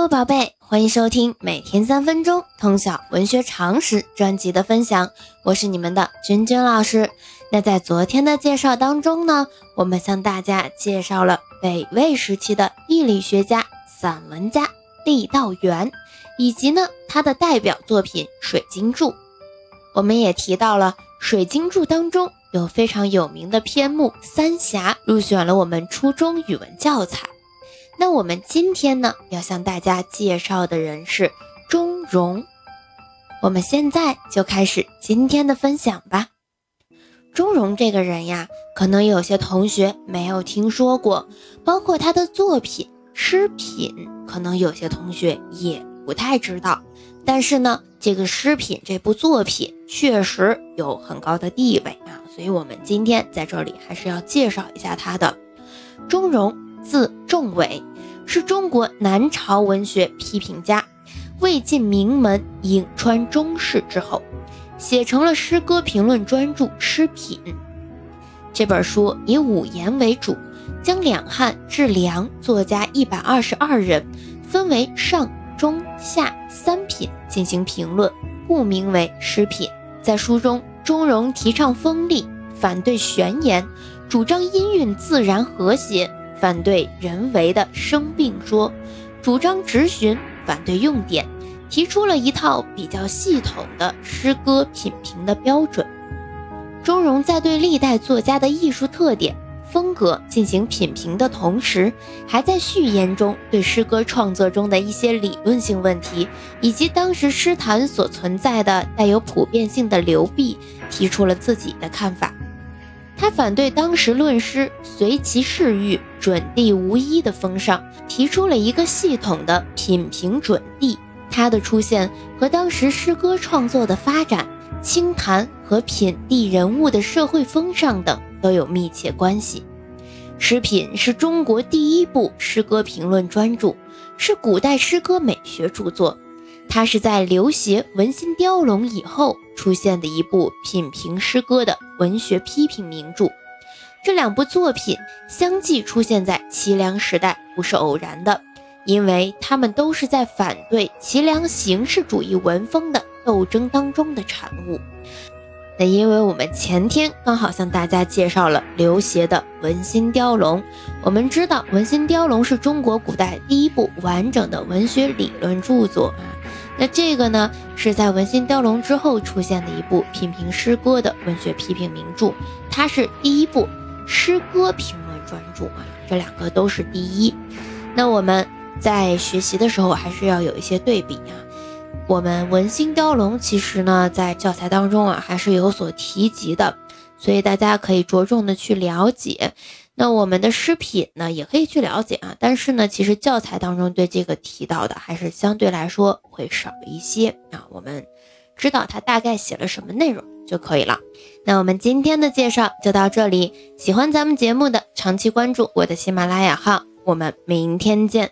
Hello，宝贝，欢迎收听每天三分钟通晓文学常识专辑的分享，我是你们的君君老师。那在昨天的介绍当中呢，我们向大家介绍了北魏时期的地理学家、散文家郦道元，以及呢他的代表作品《水经注》。我们也提到了《水经注》当中有非常有名的篇目《三峡》，入选了我们初中语文教材。那我们今天呢，要向大家介绍的人是钟嵘。我们现在就开始今天的分享吧。钟嵘这个人呀，可能有些同学没有听说过，包括他的作品《诗品》，可能有些同学也不太知道。但是呢，这个《诗品》这部作品确实有很高的地位啊，所以我们今天在这里还是要介绍一下他的。钟嵘，字仲伟。是中国南朝文学批评家，魏晋名门颍川中士之后，写成了诗歌评论专著《诗品》这本书，以五言为主，将两汉至梁作家一百二十二人分为上、中、下三品进行评论，故名为《诗品》。在书中，钟嵘提倡锋利，反对玄言，主张音韵自然和谐。反对人为的生病说，主张直寻，反对用典，提出了一套比较系统的诗歌品评的标准。钟嵘在对历代作家的艺术特点、风格进行品评的同时，还在序言中对诗歌创作中的一些理论性问题，以及当时诗坛所存在的带有普遍性的流弊，提出了自己的看法。他反对当时论诗随其事欲、准地无一的风尚，提出了一个系统的品评准地。他的出现和当时诗歌创作的发展、清谈和品地人物的社会风尚等都有密切关系。《诗品》是中国第一部诗歌评论专著，是古代诗歌美学著作。它是在刘勰《文心雕龙》以后出现的一部品评诗歌的文学批评名著。这两部作品相继出现在齐梁时代，不是偶然的，因为他们都是在反对齐梁形式主义文风的斗争当中的产物。那因为我们前天刚好向大家介绍了刘勰的《文心雕龙》，我们知道《文心雕龙》是中国古代第一部完整的文学理论著作。那这个呢，是在《文心雕龙》之后出现的一部品评诗歌的文学批评名著，它是第一部诗歌评论专著啊，这两个都是第一。那我们在学习的时候还是要有一些对比啊。我们《文心雕龙》其实呢，在教材当中啊，还是有所提及的，所以大家可以着重的去了解。那我们的诗品呢，也可以去了解啊，但是呢，其实教材当中对这个提到的还是相对来说会少一些啊。我们知道它大概写了什么内容就可以了。那我们今天的介绍就到这里，喜欢咱们节目的长期关注我的喜马拉雅号，我们明天见。